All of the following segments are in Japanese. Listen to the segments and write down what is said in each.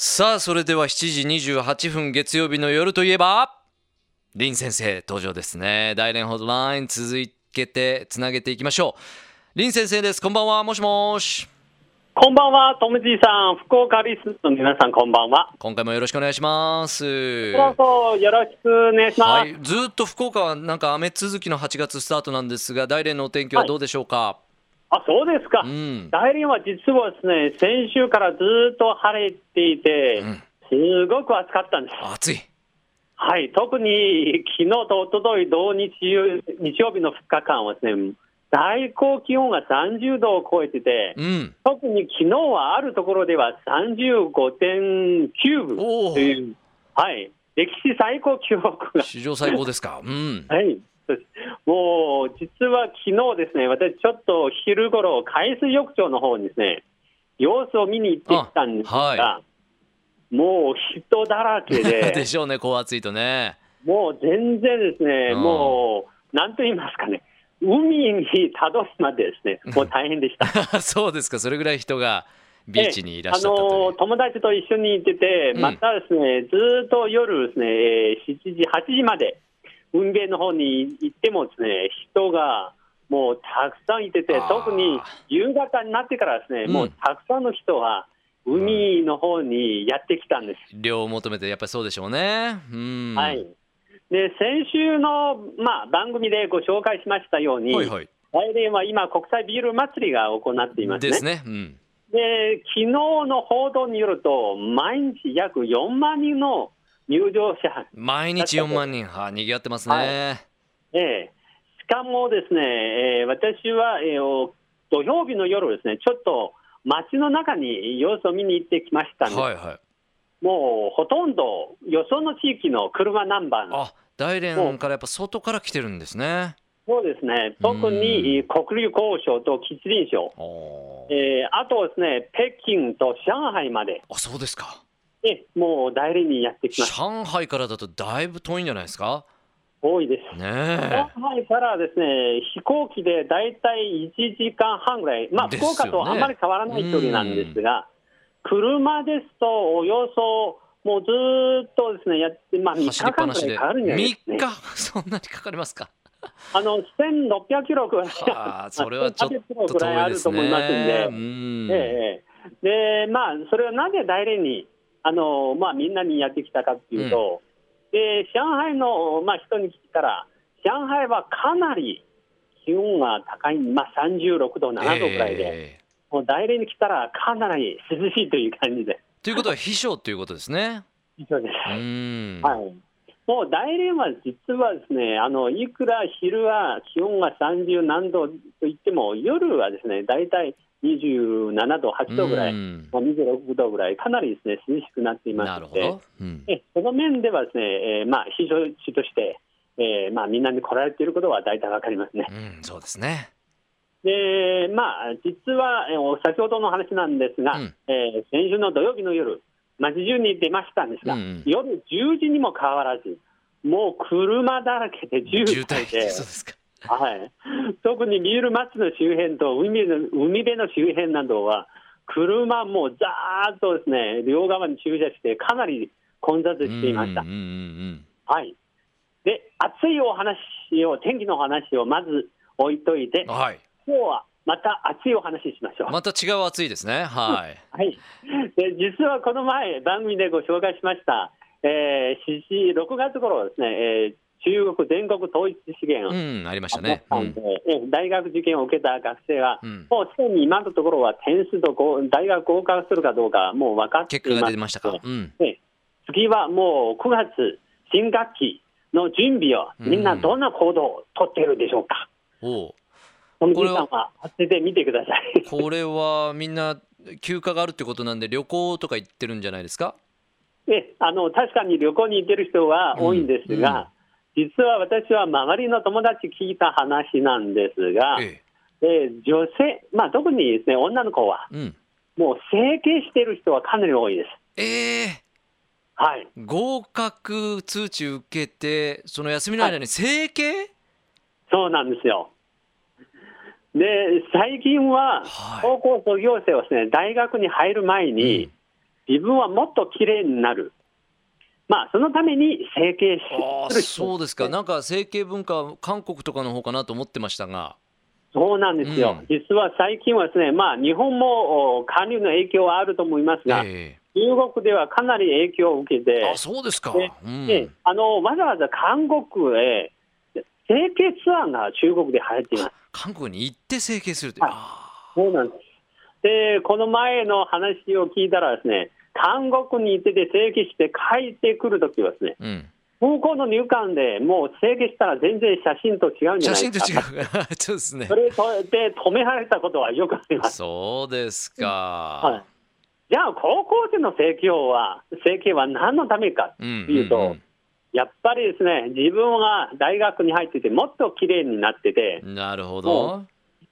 さあそれでは7時28分月曜日の夜といえば林先生登場ですね。大連ホットライン続けてつなげていきましょう。林先生です。こんばんは。もしもし。こんばんは、トムジーさん、福岡リスの皆さん、こんばんは。今回もよろしくお願いします。どうぞよろしくお願いします。はい、ずっと福岡はなんか雨続きの8月スタートなんですが大連のお天気はどうでしょうか、あ、そうですか。うん。大連は実はですね、先週からずっと晴れていて、うん。すごく暑かったんです。暑い。はい、特に昨日と一昨日同日曜日曜日の2日間はですね、最高気温が30度を超えてて、うん。特に昨日はあるところでは35.9分という、はい、歴史最高記録が。史上最高ですか。うん。はい、もう実は昨日ですね、私、ちょっと昼ごろ、海水浴場の方にですね、様子を見に行ってきたんですが、あはもう人だらけで。で、しょうねこう暑いとね。もう全然ですね、うん。もう、なんと言いますかね、海にたどるまでですね、もう大変でした。そうですかそれぐらい人がビーチにいらっしゃったあという、の友達と一緒に行ってて、うん。またですね、ずーっと夜ですね、えー7時、8時まで、運米の方に行ってもですね、人がもうたくさんいてて特に夕方になってからですね、うん。もうたくさんの人が海の方にやってきたんです。量を求めてやっぱりそうでしょうね。うん。はい。で、先週の、まあ、番組でご紹介しましたように、はいはい。来年は今、国際ビール祭りが行っていますね。ですね。うん。で昨日の報道によると、毎日約4万人の入場者、毎日4万人。はにぎわってますね、はい。ええ。しかもですね、えー私は、えーお土曜日の夜ですね、ちょっと街の中に様子を見に行ってきましたはいはい。もうほとんどよその地域の車ナンバーの、あ大連からやっぱ外から来てるんですね。そうですね、特に国立交渉と吉林省、えーあとですね、北京と上海まで、あそうですかえもう代理にやってきました。上海からだとだいぶ遠いんじゃないですか？多いです。ね上海からですね飛行機でだいたい1時間半ぐらい、まあ、福岡とあまり変わらない距離なんですが、車ですとおよそもうずーっとですねやって、まあ、え3走りっぱなしで日間ぐらいかかるんじゃないですか、3ね、日？そんなにかかりますか？あの1600キロぐらい、はあそれはちょっ1800キロとぐらいあると遠いですね思いますんで。うん。ええええ。でまあ、それはなぜ大連にあの、まあ、みんなにやってきたかっていうと、で上海の、まあ、人に聞いたら、上海はかなり気温が高い、まあ、36度、7度ぐらいで、ええ。もう大連に来たらかなり涼しいという感じで、ということは秘書ということですね。以上です。うん。はい。もう大連は実はですね、あのいくら昼は気温が30何度といっても、夜はですね、大体27度、8度ぐらい、うん。まあ、26度ぐらい、かなりですね涼しくなっていまして、なるほど、うん。えその面ではですね、えーまあ、非常地として、えーまあ、みんなに来られていることは大体わかりますね。うん、そうですね。で、まあ、実は、え先ほどの話なんですが、うん。えー先週の土曜日の夜、街中に出ましたんですが、うんうん。夜10時にもかかわらず、もう車だらけで渋渋滞で滞そう、ですかはい、特にビール町の周辺と海辺の海辺の周辺などは、車もざーっとですね、両側に駐車して、かなり混雑していました。はい。で、暑いお話を、天気のお話をまず置いといてうん、はい今日はまた暑いお話ししましょう。また違う暑いですねはい はい。で、実はこの前、番組でご紹介しました、えー、4 6月頃ですね、えー中国全国統一試験を、うんありましたあね、うん。大学受験を受けた学生は、うん。もうすでに今のところは点数とこう大学合格するかどうか、もう分かってい結果ますが出ましたか、うん、ええ次はもう9月、新学期の準備を、みんなどんな行動を取っているでしょうか。おう。トム・これはみてください。これはみんな休暇があるってことなんで旅行とか行ってるんじゃないですか？えあの確かに旅行に行ってる人は多いんですが、実は私は周りの友達聞いた話なんですが、ええ。ー女性、まあ、特にですね女の子は、えうん。もう整形している人はかなり多いです。ええ。はい、合格通知受けてその休みの間に整形、そうなんですよ。で最近ははい。高校卒業生はですね大学に入る前に、自分はもっと綺麗になる。まあ、そのために整形する。人そうですか。なんか整形文化韓国とかの方かなと思ってましたが。そうなんですよ、うん。実は最近はですね、まあ、日本もお韓流の影響はあると思いますが、え中国ではかなり影響を受けてえ、あそうですか。でうん。であのわざわざ韓国へ整形ツアーが中国で流行っています。韓国に行って整形するというはい。あそうなんです。で、この前の話を聞いたらですね、韓国に行ってて整形して帰ってくるときはですね、ーうん。空港の入管でもう整形したら全然写真と違うんじゃ写ないですか。真と違う。そうですね。それで止められたことはよくあります。そうですはかい、じゃあ、高校生の整形は、整形は何のためかとうんいうと、うんうんやっぱりですね、自分が大学に入ってて、もっと綺麗になってて、なるほど。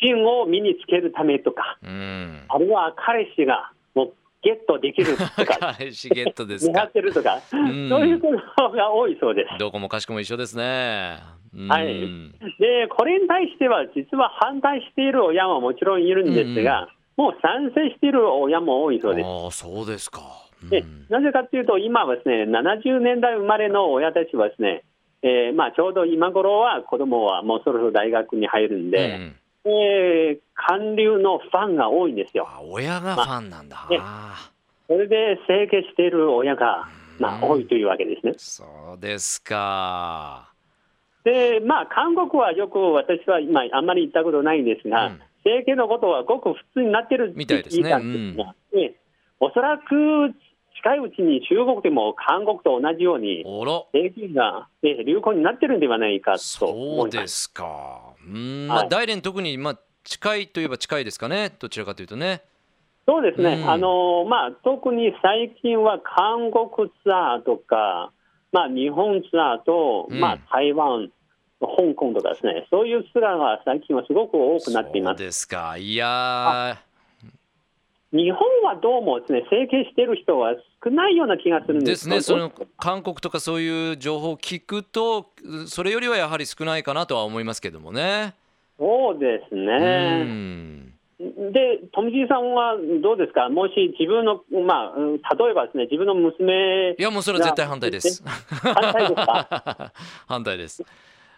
芯を身につけるためとか、うん。あるいは彼氏がもうゲットできるとか、彼氏ゲットです狙かってるとか、ん。そういうことが多いそうです。どこもかしこも一緒ですね。うん。はい。で、これに対しては、実は反対している親ももちろんいるんですが、もう賛成している親も多いそうです。ああそうですか。うん。でなぜかというと、今はですね、70年代生まれの親たちはですね、えーまあ、ちょうど今頃は子供はもうそろそろ大学に入るんで、うんえー韓流のファンが多いんですよ。あ親がファンなんだ、ねあそれで整形している親が、まあ、多いというわけですね。そうですか。で、まあ、韓国はよく私は今、あんまり行ったことないんですが、うん。整形のことはごく普通になってるみたいですね。聞いたんですが、ええおそらく近いうちに中国でも韓国と同じように、整形が、ええ流行になってるんではないかとそう思います。ですかうん、まあはい大連特にまあ近いといえば近いですかね。どちらかというとね。そうですね、うん。あのまあ、特に最近は韓国ツアーとか、まあ、日本ツアーと、うん。まあ、台湾、香港とかですね、そういうツアーが最近はすごく多くなっています。そうですか。いや日本はどうもですね、整形してる人は少ないような気がするんーでですすねその韓国とかそういう情報を聞くとそれよりはやはり少ないかなとは思いますけどもね。そうですうね。ん。で、富士さんはどうですか、もし自分の、まあ、うん例えばですね、自分の娘、いやもうそれは絶対反対です。反対ですか？反対です。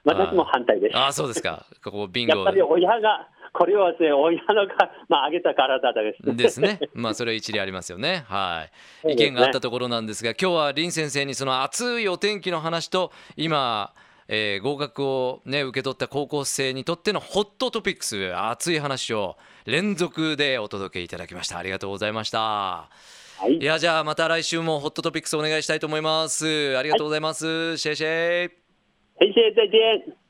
私も反対です。ああそうですか。ここ ビンゴ。やっぱり親が、これはですね、親のか、まあ、上げた体です。ですね。まあそれは一理ありますよね。はい。意見があったところなんですが、今日は林先生にその熱いお天気の話と今、えー合格をね受け取った高校生にとってのホットトピックス熱い話を連続でお届けいただきました。ありがとうございました。はいいやじゃあまた来週もホットトピックスお願いしたいと思います。ありがとうございます。シェイシェイ。先生、再见。